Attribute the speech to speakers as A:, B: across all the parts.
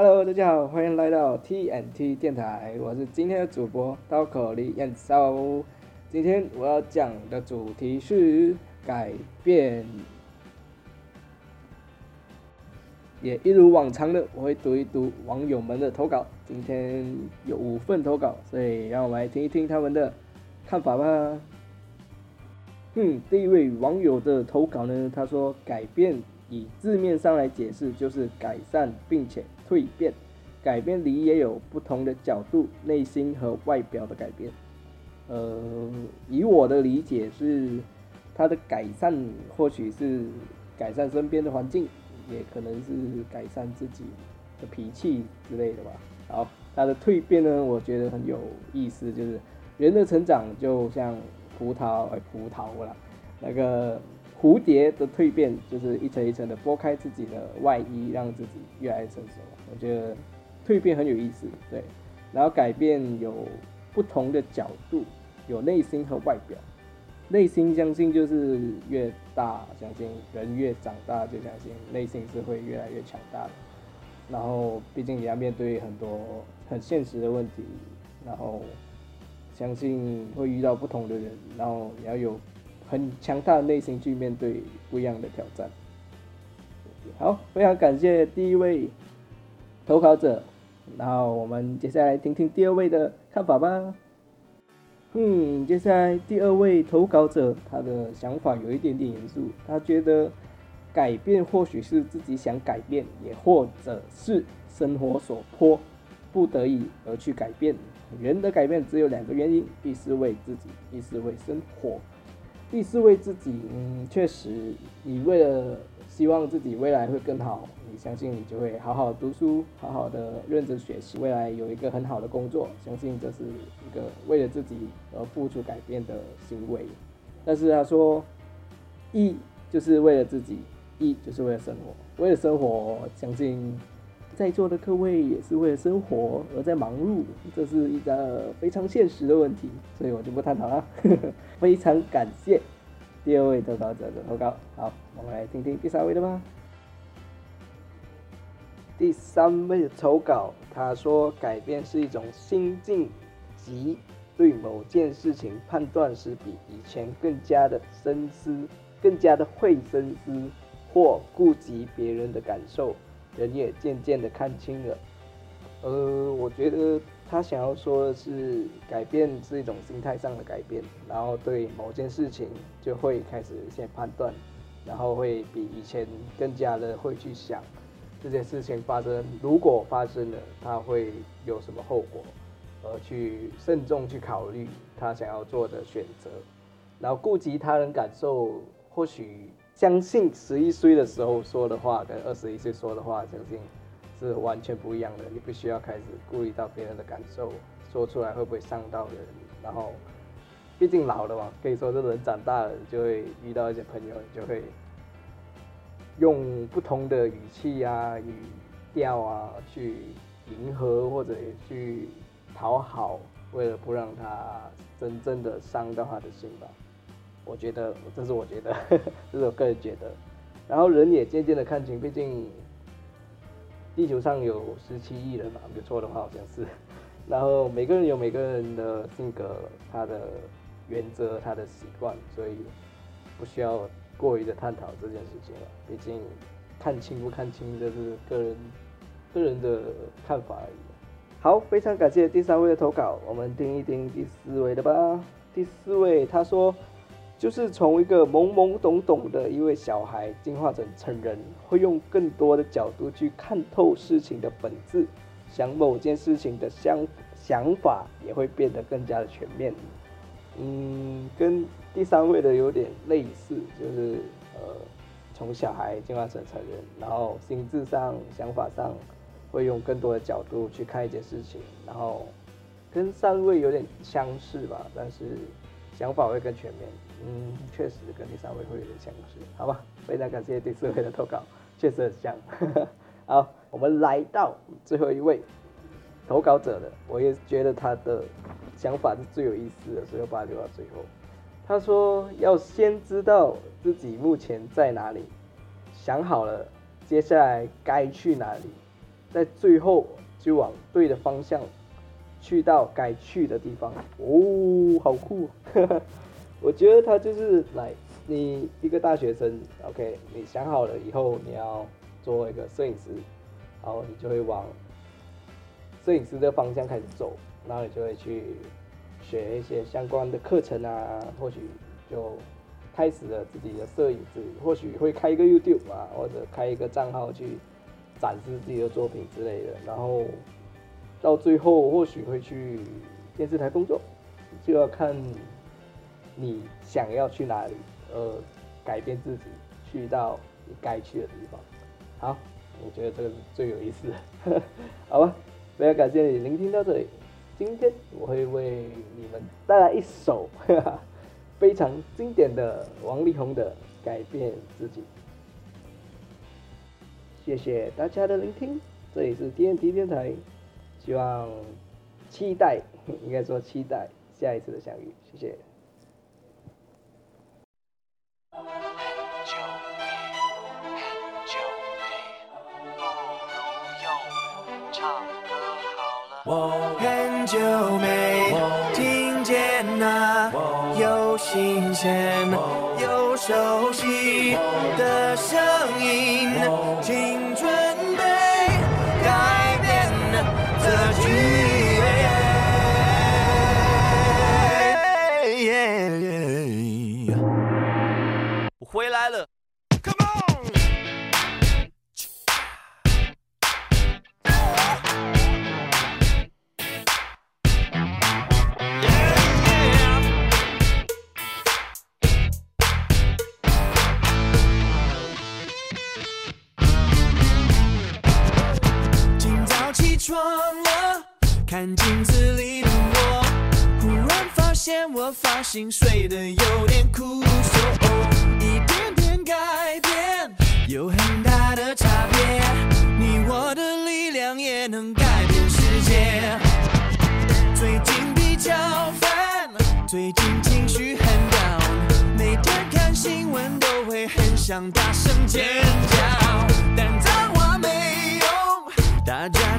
A: Hello，大家好，欢迎来到 TNT 电台，我是今天的主播刀口李彦少。今天我要讲的主题是改变，也一如往常的，我会读一读网友们的投稿。今天有五份投稿，所以让我们来听一听他们的看法吧。嗯，第一位网友的投稿呢，他说改变以字面上来解释就是改善并且蜕变，改变里也有不同的角度，内心和外表的改变。呃，以我的理解是，他的改善或许是改善身边的环境，也可能是改善自己的脾气之类的吧。好，他的蜕变呢，我觉得很有意思，就是人的成长就像葡萄，哎，葡萄啦，那个蝴蝶的蜕变就是一层一层的剥开自己的外衣，让自己越来越成熟。我觉得蜕变很有意思，对，然后改变有不同的角度。有内心和外表，内心相信就是越大，相信人越长大就相信内心是会越来越强大的。然后，毕竟你要面对很多很现实的问题，然后相信会遇到不同的人，然后你要有很强大的内心去面对不一样的挑战。好，非常感谢第一位投稿者，然后我们接下来听听第二位的看法吧。嗯，接下来第二位投稿者，他的想法有一点点严肃。他觉得改变或许是自己想改变，也或者是生活所迫，不得已而去改变。人的改变只有两个原因：一是为自己，一是为生活。第四位自己，嗯，确实，你为了。希望自己未来会更好，你相信你就会好好读书，好好的认真学习，未来有一个很好的工作，相信这是一个为了自己而付出改变的行为。但是他说，一就是为了自己，一就是为了生活，为了生活，相信在座的各位也是为了生活而在忙碌，这是一个非常现实的问题，所以我就不探讨了。非常感谢。第二位投稿者的投稿，好，我们来听听第三位的吧。第三位的投稿，他说改变是一种心境，及对某件事情判断时比以前更加的深思，更加的会深思，或顾及别人的感受，人也渐渐的看清了。呃，我觉得。他想要说的是，改变是一种心态上的改变，然后对某件事情就会开始先判断，然后会比以前更加的会去想这件事情发生，如果发生了，他会有什么后果，而去慎重去考虑他想要做的选择，然后顾及他人感受，或许相信十一岁的时候说的话跟二十一岁说的话，相信。是完全不一样的，你必须要开始顾虑到别人的感受，说出来会不会伤到人。然后，毕竟老了嘛，可以说这人长大了就会遇到一些朋友，就会用不同的语气啊、语调啊去迎合或者去讨好，为了不让他真正的伤到他的心吧。我觉得，这是我觉得，这是我个人觉得。然后人也渐渐的看清，毕竟。地球上有十七亿人嘛，没错的话好像是。然后每个人有每个人的性格、他的原则、他的习惯，所以不需要过于的探讨这件事情了。毕竟看清不看清，这是个人个人的看法而已。好，非常感谢第三位的投稿，我们听一听第四位的吧。第四位他说。就是从一个懵懵懂懂的一位小孩进化成成人，会用更多的角度去看透事情的本质，想某件事情的想想法也会变得更加的全面。嗯，跟第三位的有点类似，就是呃，从小孩进化成成人，然后心智上、想法上会用更多的角度去看一件事情，然后跟三位有点相似吧，但是想法会更全面。嗯，确实跟第三位会有点相似，好吧？非常感谢第四位的投稿，确实很像。好，我们来到最后一位投稿者了，我也觉得他的想法是最有意思的，所以我把它留到最后。他说要先知道自己目前在哪里，想好了接下来该去哪里，
B: 在最后就往对的方向去到该去的地方。哦，好酷！我觉得他就是来，你一个大学生，OK，你想好了以后你要做一个摄影师，然后你就会往摄影师的方向开始走，然后你就会去学一些相关的课程啊，或许就。开始了自己的摄影之旅，或许会开一个 YouTube 啊，或者开一个账号去展示自己的作品之类的。然后到最后，或许会去电视台工作，就要看你想要去哪里，呃，改变自己，去到你该去的地方。好，我觉得这个是最有意思的，好吧？非常感谢你聆听到这里。今天我会为你们带来一首。非常经典的王力宏的《改变自己》，谢谢大家的聆听，这里是 TNT 电台，希望期待，应该说期待下一次的相遇，谢谢。我很久没听见那又新鲜又熟看镜子里的我，忽然发现我发型睡得有点枯瘦，一点点改变有很大的差别，你我的力量也能改变世界。最近比较烦，最近情绪很 down，每天看新闻都会很想大声尖叫，但脏话没用，大家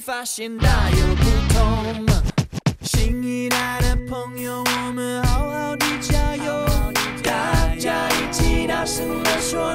B: 发现大有不同。新一代的朋友，我们好好的加油，大家一起大声地说。